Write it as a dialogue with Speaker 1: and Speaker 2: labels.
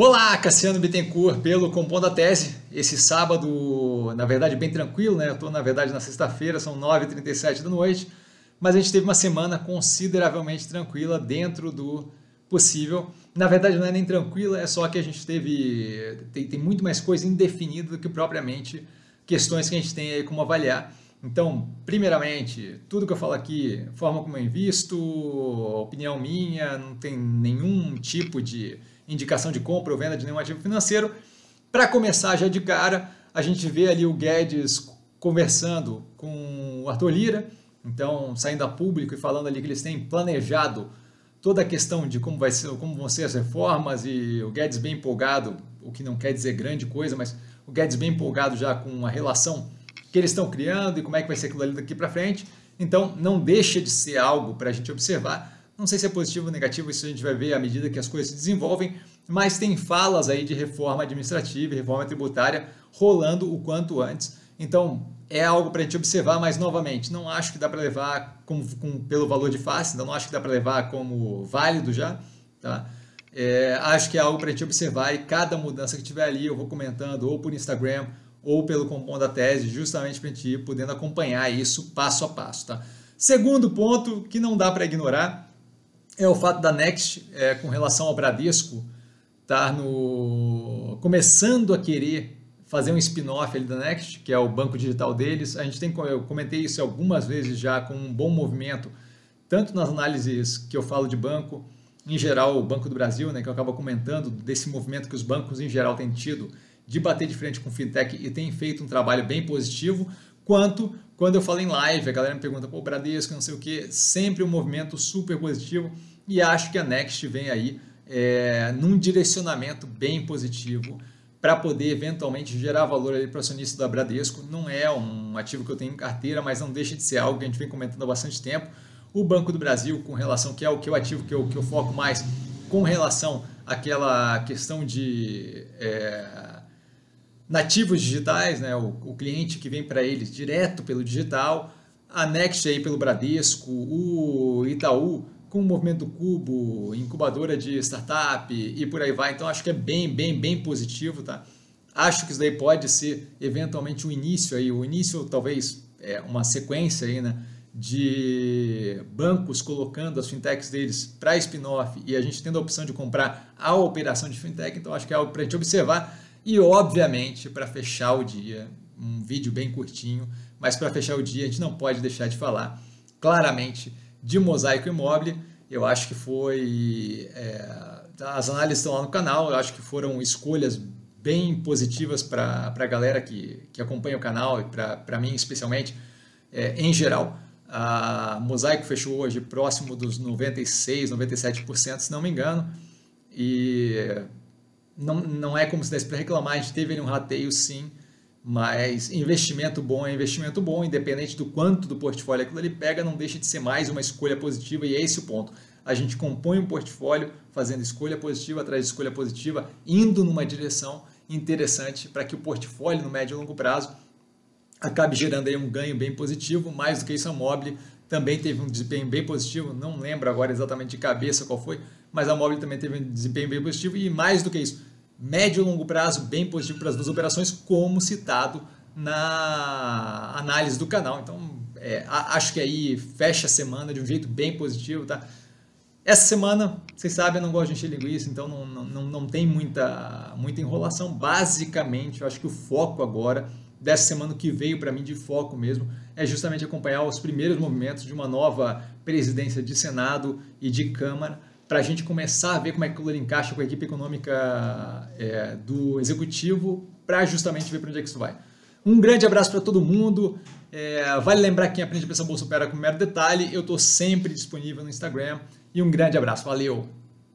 Speaker 1: Olá, Cassiano Bittencourt, pelo Compondo a Tese. Esse sábado, na verdade, bem tranquilo, né? Eu estou, na verdade, na sexta-feira, são 9h37 da noite, mas a gente teve uma semana consideravelmente tranquila dentro do possível. Na verdade, não é nem tranquila, é só que a gente teve. Tem, tem muito mais coisa indefinida do que propriamente questões que a gente tem aí como avaliar. Então, primeiramente, tudo que eu falo aqui, forma como eu invisto, opinião minha, não tem nenhum tipo de indicação de compra ou venda de nenhum ativo financeiro. Para começar já de cara, a gente vê ali o Guedes conversando com o Arthur Lira, então saindo a público e falando ali que eles têm planejado toda a questão de como, vai ser, como vão ser as reformas e o Guedes bem empolgado, o que não quer dizer grande coisa, mas o Guedes bem empolgado já com a relação que eles estão criando e como é que vai ser aquilo ali daqui para frente. Então, não deixa de ser algo para a gente observar. Não sei se é positivo ou negativo, isso a gente vai ver à medida que as coisas se desenvolvem, mas tem falas aí de reforma administrativa reforma tributária rolando o quanto antes. Então, é algo para a gente observar, mas novamente, não acho que dá para levar como, com, pelo valor de face, então não acho que dá para levar como válido já. Tá? É, acho que é algo para a gente observar e cada mudança que tiver ali eu vou comentando ou por Instagram ou pelo Compondo da Tese, justamente para a gente ir podendo acompanhar isso passo a passo. Tá? Segundo ponto que não dá para ignorar é o fato da Next, é, com relação ao Bradesco, estar tá no começando a querer fazer um spin-off da Next, que é o banco digital deles. A gente tem, eu comentei isso algumas vezes já com um bom movimento, tanto nas análises que eu falo de banco, em geral o Banco do Brasil, né, que eu acabo comentando desse movimento que os bancos em geral têm tido de bater de frente com fintech e têm feito um trabalho bem positivo, quanto quando eu falo em live, a galera me pergunta, pô, Bradesco, não sei o que, sempre um movimento super positivo e acho que a Next vem aí é, num direcionamento bem positivo para poder eventualmente gerar valor para o acionista da Bradesco. Não é um ativo que eu tenho em carteira, mas não deixa de ser algo que a gente vem comentando há bastante tempo. O Banco do Brasil, com relação, que é o que o ativo que eu, que eu foco mais, com relação àquela questão de é, nativos digitais, né? o, o cliente que vem para eles direto pelo digital, a Next aí pelo Bradesco, o Itaú com o movimento do Cubo, incubadora de startup e por aí vai. Então acho que é bem, bem, bem positivo, tá? Acho que isso daí pode ser eventualmente o um início aí, o início talvez é uma sequência aí, né? de bancos colocando as fintechs deles para spin-off e a gente tendo a opção de comprar a operação de fintech, então acho que é algo para a gente observar. E, obviamente, para fechar o dia, um vídeo bem curtinho, mas para fechar o dia a gente não pode deixar de falar claramente de Mosaico Imóvel. Eu acho que foi. É, as análises estão lá no canal, eu acho que foram escolhas bem positivas para a galera que, que acompanha o canal e para mim especialmente, é, em geral. A Mosaico fechou hoje próximo dos 96, 97%, se não me engano. E não, não é como se desse para reclamar, a gente teve um rateio sim, mas investimento bom é investimento bom, independente do quanto do portfólio aquilo ele pega, não deixa de ser mais uma escolha positiva e é esse o ponto. A gente compõe um portfólio fazendo escolha positiva atrás de escolha positiva, indo numa direção interessante para que o portfólio no médio e longo prazo acabe gerando aí um ganho bem positivo, mais do que isso a Mobile também teve um desempenho bem positivo, não lembro agora exatamente de cabeça qual foi, mas a Mobile também teve um desempenho bem positivo e mais do que isso, médio e longo prazo bem positivo para as duas operações, como citado na análise do canal. Então, é, acho que aí fecha a semana de um jeito bem positivo, tá? Essa semana, vocês sabem, eu não gosto de encher linguiça, então não, não, não tem muita, muita enrolação. Basicamente, eu acho que o foco agora, dessa semana que veio para mim de foco mesmo, é justamente acompanhar os primeiros movimentos de uma nova presidência de Senado e de Câmara para a gente começar a ver como é que aquilo encaixa com a equipe econômica é, do executivo, para justamente ver para onde é que isso vai. Um grande abraço para todo mundo. É, vale lembrar que quem aprende a pensar bolsa opera com mero detalhe. Eu estou sempre disponível no Instagram. E um grande abraço. Valeu!